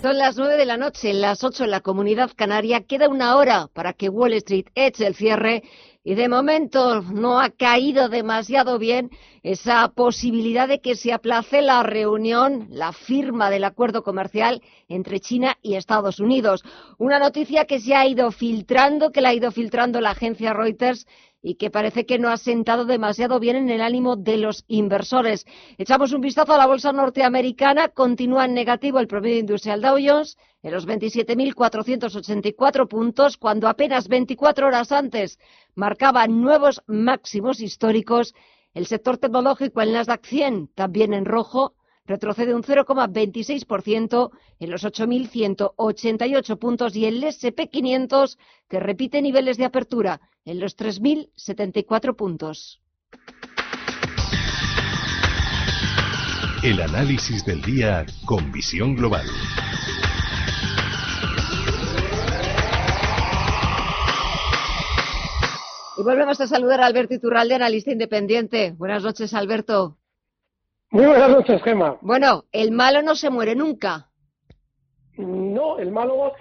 Son las nueve de la noche, las ocho en la comunidad canaria. Queda una hora para que Wall Street eche el cierre y de momento no ha caído demasiado bien esa posibilidad de que se aplace la reunión, la firma del acuerdo comercial entre China y Estados Unidos. Una noticia que se ha ido filtrando, que la ha ido filtrando la agencia Reuters y que parece que no ha sentado demasiado bien en el ánimo de los inversores. Echamos un vistazo a la bolsa norteamericana, continúa en negativo el promedio industrial Dow Jones en los 27.484 puntos, cuando apenas 24 horas antes marcaba nuevos máximos históricos. El sector tecnológico en Nasdaq 100 también en rojo retrocede un 0,26% en los 8.188 puntos y el SP500 que repite niveles de apertura en los 3.074 puntos. El análisis del día con visión global. Y volvemos a saludar a Alberto Iturralde, analista independiente. Buenas noches, Alberto. Muy buenas noches, Gemma. Bueno, el malo no se muere nunca. No, el malo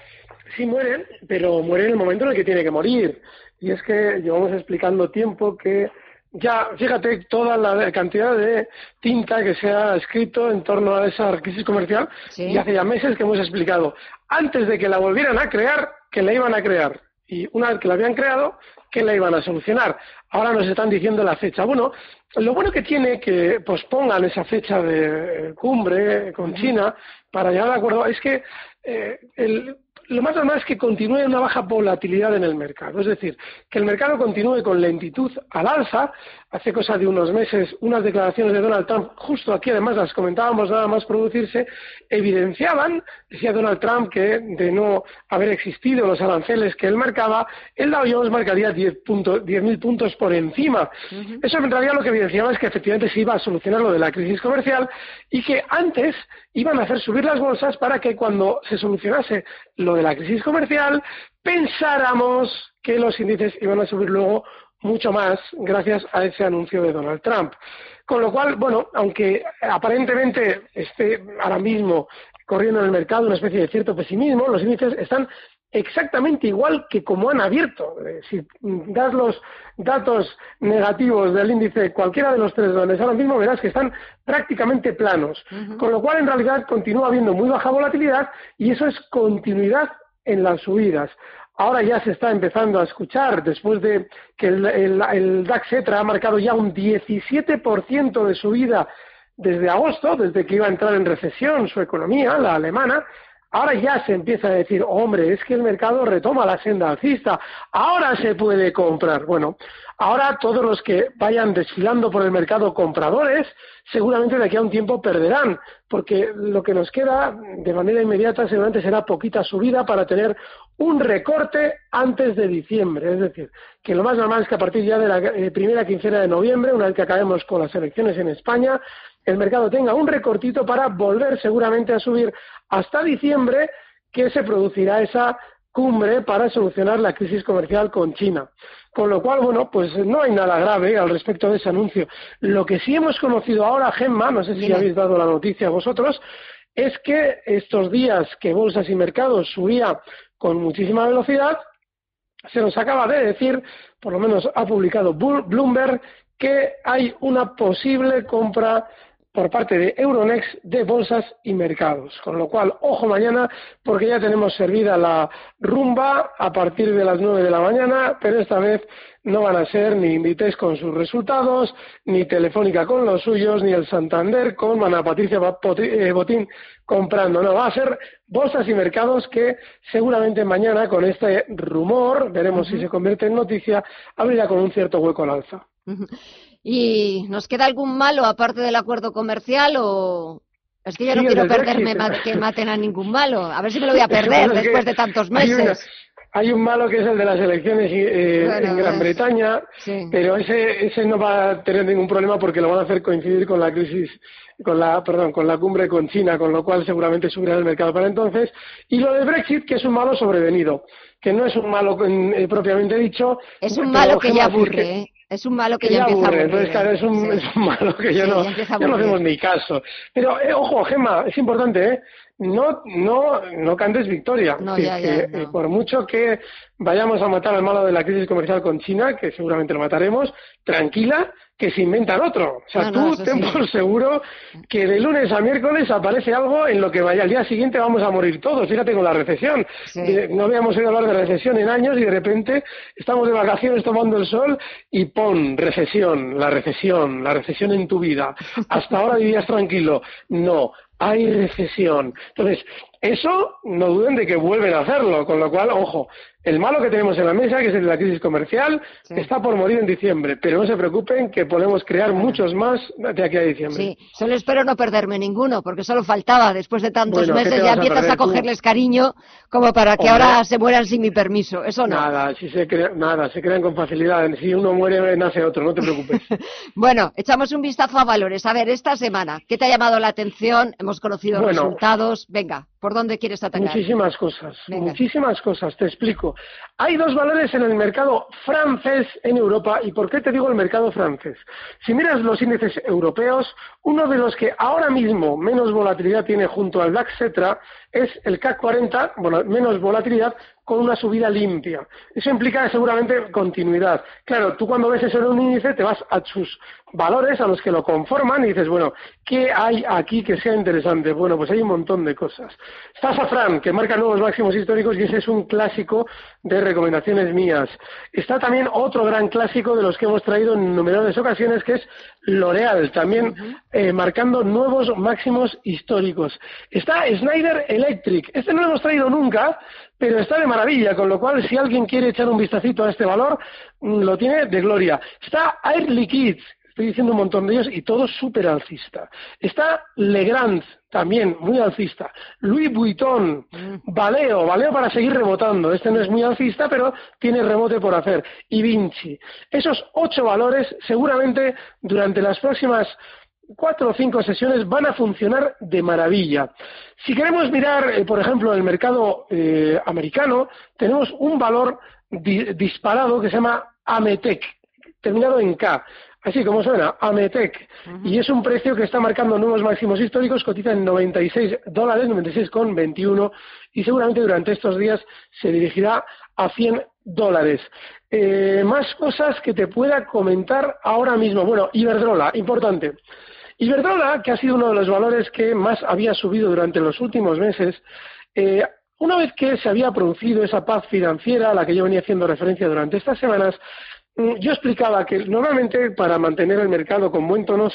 sí muere, pero muere en el momento en el que tiene que morir. Y es que llevamos explicando tiempo que ya, fíjate, toda la cantidad de tinta que se ha escrito en torno a esa crisis comercial y hace ya meses que hemos explicado, antes de que la volvieran a crear, que la iban a crear. Y una vez que la habían creado, que la iban a solucionar. Ahora nos están diciendo la fecha. Bueno, lo bueno que tiene que pospongan esa fecha de cumbre con China para llegar a acuerdo es que eh, el, lo más normal es que continúe una baja volatilidad en el mercado, es decir, que el mercado continúe con lentitud al alza. Hace cosa de unos meses, unas declaraciones de Donald Trump, justo aquí además las comentábamos nada más producirse, evidenciaban, decía Donald Trump, que de no haber existido los aranceles que él marcaba, el Dow Jones marcaría 10.000 puntos, puntos por encima. Eso en realidad lo que evidenciaba es que efectivamente se iba a solucionar lo de la crisis comercial y que antes iban a hacer subir las bolsas para que cuando se solucionase lo de la crisis comercial, pensáramos que los índices iban a subir luego mucho más gracias a ese anuncio de Donald Trump. Con lo cual, bueno, aunque aparentemente esté ahora mismo corriendo en el mercado una especie de cierto pesimismo, los índices están exactamente igual que como han abierto. Eh, si das los datos negativos del índice cualquiera de los tres donde ahora mismo, verás que están prácticamente planos. Con lo cual, en realidad, continúa habiendo muy baja volatilidad y eso es continuidad en las subidas. Ahora ya se está empezando a escuchar, después de que el, DAX ETRA ha marcado ya un 17% de subida desde agosto, desde que iba a entrar en recesión su economía, la alemana, Ahora ya se empieza a decir, hombre, es que el mercado retoma la senda alcista, ahora se puede comprar. Bueno, ahora todos los que vayan desfilando por el mercado compradores, seguramente de aquí a un tiempo perderán, porque lo que nos queda de manera inmediata seguramente será poquita subida para tener un recorte antes de diciembre. Es decir, que lo más normal es que a partir ya de la eh, primera quincena de noviembre, una vez que acabemos con las elecciones en España, el mercado tenga un recortito para volver seguramente a subir hasta diciembre, que se producirá esa cumbre para solucionar la crisis comercial con China. Con lo cual, bueno, pues no hay nada grave al respecto de ese anuncio. Lo que sí hemos conocido ahora, Gemma, no sé si habéis dado la noticia vosotros, es que estos días que bolsas y mercados subía con muchísima velocidad, se nos acaba de decir, por lo menos ha publicado Bloomberg, que hay una posible compra por parte de Euronext de bolsas y mercados. Con lo cual, ojo mañana, porque ya tenemos servida la rumba a partir de las nueve de la mañana, pero esta vez no van a ser ni Inditex con sus resultados, ni Telefónica con los suyos, ni el Santander con Ana Patricia eh, Botín comprando. No, va a ser bolsas y mercados que seguramente mañana con este rumor, veremos si se convierte en noticia, abrirá con un cierto hueco al alza. ¿Y nos queda algún malo aparte del acuerdo comercial o...? Es que yo no quiero perderme que maten a ningún malo. A ver si me lo voy a perder después de tantos meses. Hay, un malo que es el de las elecciones eh, en Gran Bretaña, pero ese, ese no va a tener ningún problema porque lo van a hacer coincidir con la crisis con la, perdón, con la cumbre con China, con lo cual seguramente subirá el mercado para entonces. Y lo del Brexit, que es un malo sobrevenido, que no es un malo eh, propiamente dicho. Es un malo que ya aburre, ¿eh? Es un malo que, ya, empieza aburre. Entonces, claro, es un, es un malo que ya, no, ya, no hacemos ni caso. Pero, eh, ojo, Gemma, es importante, ¿eh? No, no, no cantes victoria. No, ya, que, eh, por mucho que vayamos a matar al malo de la crisis comercial con China, que seguramente lo mataremos, tranquila, que se inventan otro. O sea, tú ten por seguro que de lunes a miércoles aparece algo en lo que vaya al día siguiente vamos a morir todos. Fíjate con la recesión. No habíamos oído hablar de recesión en años y de repente estamos de vacaciones tomando el sol y pon recesión, la recesión, la recesión en tu vida. Hasta ahora vivías tranquilo. No, hay recesión. Entonces, eso no duden de que vuelven a hacerlo, con lo cual, ojo, el malo que tenemos en la mesa, que es el de la crisis comercial, está por morir en diciembre, pero no se preocupen que podemos crear muchos más de aquí a diciembre. Sí, solo espero no perderme ninguno, porque solo faltaba, después de tantos meses ya empiezas a, cogerles cariño como para que ahora se mueran sin mi permiso, eso no. Nada, si se nada, se crean con facilidad, si uno muere nace otro, no te preocupes. bueno, echamos un vistazo a valores. A ver, esta semana, ¿qué te ha llamado la atención? Hemos conocido resultados, venga. ¿Por dónde quieres atacar? Muchísimas cosas, muchísimas cosas, te explico. Hay dos valores en el mercado francés en Europa. ¿Y por qué te digo el mercado francés? Si miras los índices europeos, uno de los que ahora mismo menos volatilidad tiene junto al DAX Cetra es el CAC 40, bueno, menos volatilidad, con una subida limpia. Eso implica seguramente continuidad. Claro, tú cuando ves eso en un índice te vas a sus valores, a los que lo conforman y dices, bueno, ¿qué hay aquí que sea interesante? Bueno, pues hay un montón de cosas. Está Safran, que marca nuevos máximos históricos y ese es un clásico de recomendaciones mías. Está también otro gran clásico de los que hemos traído en numerosas ocasiones, que es L'Oreal, también eh, marcando nuevos máximos históricos. Está Schneider Electric. Este no lo hemos traído nunca, pero está de maravilla, con lo cual si alguien quiere echar un vistacito a este valor, mm, lo tiene de gloria. Está Air Liquide, estoy diciendo un montón de ellos y todo súper alcista. Está Legrand, también muy alcista. Louis Vuitton, mm. Valeo, Valeo para seguir rebotando. Este no es muy alcista, pero tiene rebote por hacer. Y Vinci. Esos ocho valores seguramente durante las próximas cuatro o cinco sesiones van a funcionar de maravilla. Si queremos mirar, eh, por ejemplo, el mercado eh, americano, tenemos un valor disparado que se llama Ametec, terminado en K. Así como suena, Ametec. Y es un precio que está marcando nuevos máximos históricos, cotiza en 96 dólares, 96,21, y seguramente durante estos días se dirigirá a 100 dólares. Eh, más cosas que te pueda comentar ahora mismo. Bueno, Iberdrola, importante. Iberdrola, que ha sido uno de los valores que más había subido durante los últimos meses, eh, una vez que se había producido esa paz financiera a la que yo venía haciendo referencia durante estas semanas, yo explicaba que normalmente para mantener el mercado con buen tono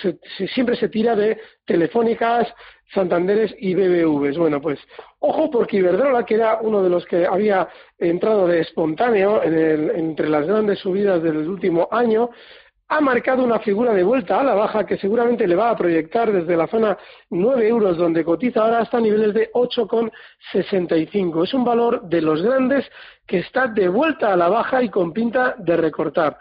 siempre se tira de telefónicas, Santanderes y BBVs. Bueno, pues ojo porque Iberdrola, que era uno de los que había entrado de espontáneo entre las grandes subidas del último año, ha marcado una figura de vuelta a la baja que seguramente le va a proyectar desde la zona 9 euros donde cotiza ahora hasta niveles de 8,65. Es un valor de los grandes que está de vuelta a la baja y con pinta de recortar.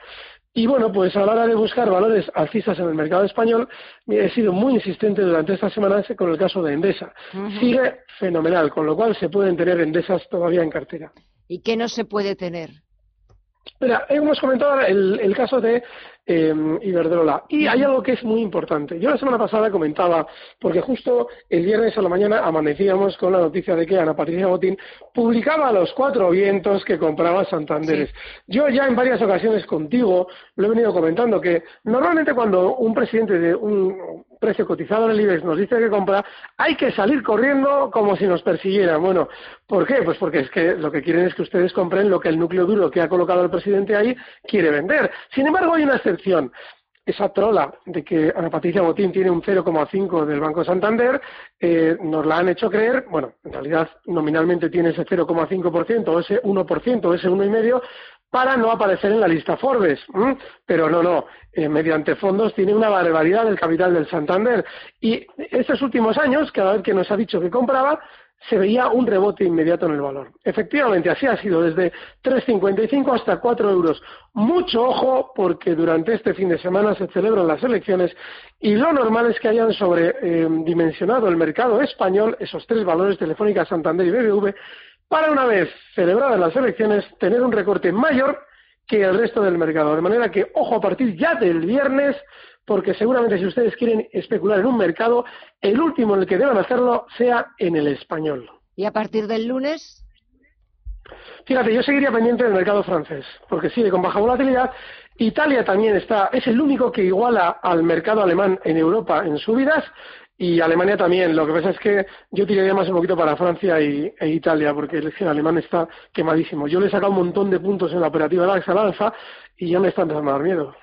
Y bueno, pues a la hora de buscar valores alcistas en el mercado español, he sido muy insistente durante estas semanas con el caso de Endesa. Sigue fenomenal, con lo cual se pueden tener Endesas todavía en cartera. ¿Y qué no se puede tener? Mira, hemos comentado el caso de eh, Iberdrola. Y hay algo que es muy importante. Yo la semana pasada comentaba, porque justo el viernes a la mañana amanecíamos con la noticia de que Ana Patricia Botín publicaba los cuatro vientos que compraba Santanderes. Yo ya en varias ocasiones contigo lo he venido comentando, que normalmente cuando un presidente de un precio cotizado en el IBEX nos dice que compra, hay que salir corriendo como si nos persiguieran. Bueno, ¿por qué? Pues porque es que lo que quieren es que ustedes compren lo que el núcleo duro que ha colocado el presidente ahí quiere vender. Sin embargo, hay una excepción esa trola de que Ana Patricia Botín tiene un 0,5 del Banco Santander, eh, nos la han hecho creer, bueno, en realidad nominalmente tiene ese 0,5% o ese 1% o ese 1,5%, para no aparecer en la lista Forbes. Pero no, no, eh, mediante fondos tiene una barbaridad del capital del Santander. Y estos últimos años, cada vez que nos ha dicho que compraba, se veía un rebote inmediato en el valor. Efectivamente, así ha sido desde 3,55 hasta 4 euros. Mucho ojo porque durante este fin de semana se celebran las elecciones y lo normal es que hayan sobredimensionado el mercado español, esos tres valores, Telefónica, Santander y BBV, para una vez celebradas las elecciones tener un recorte mayor que el resto del mercado. De manera que, ojo, a partir ya del viernes porque seguramente si ustedes quieren especular en un mercado, el último en el que deban hacerlo sea en el español. ¿Y a partir del lunes? Fíjate, yo seguiría pendiente del mercado francés, porque sigue con baja volatilidad. Italia también está, es el único que iguala al mercado alemán en Europa en subidas y Alemania también. Lo que pasa es que yo tiraría más un poquito para Francia y, e Italia, porque el alemán está quemadísimo. Yo le he sacado un montón de puntos en la operativa DAX al alza y ya me está empezando a dar miedo.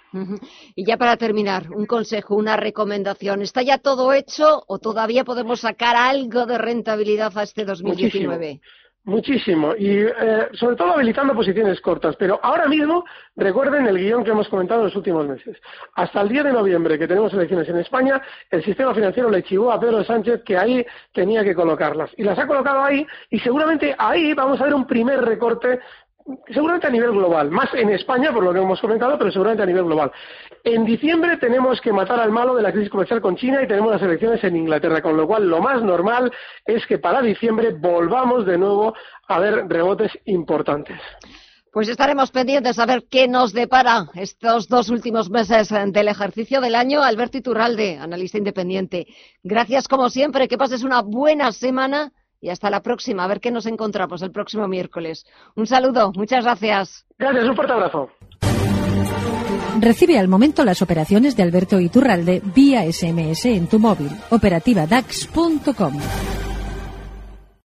Y ya para terminar, un consejo, una recomendación. ¿Está ya todo hecho o todavía podemos sacar algo de rentabilidad a este 2019? Muchísimo, y eh, sobre todo habilitando posiciones cortas. Pero ahora mismo, recuerden el guion que hemos comentado en los últimos meses. Hasta el 10 de noviembre, que tenemos elecciones en España, el sistema financiero le chivó a Pedro Sánchez que ahí tenía que colocarlas. Y las ha colocado ahí, y seguramente ahí vamos a ver un primer recorte seguramente a nivel global, más en España por lo que hemos comentado, pero seguramente a nivel global. En diciembre tenemos que matar al malo de la crisis comercial con China y tenemos las elecciones en Inglaterra, con lo cual lo más normal es que para diciembre volvamos de nuevo a ver rebotes importantes. Pues estaremos pendientes a ver qué nos depara estos dos últimos meses del ejercicio del año. Alberto Iturralde, analista independiente. Gracias como siempre, que pases una buena semana y hasta la próxima. A ver qué nos encontramos el próximo miércoles. Un saludo, muchas gracias. Gracias, un fuerte abrazo. Recibe al momento las operaciones de Alberto Iturralde vía SMS en tu móvil. Operativa DAX.com.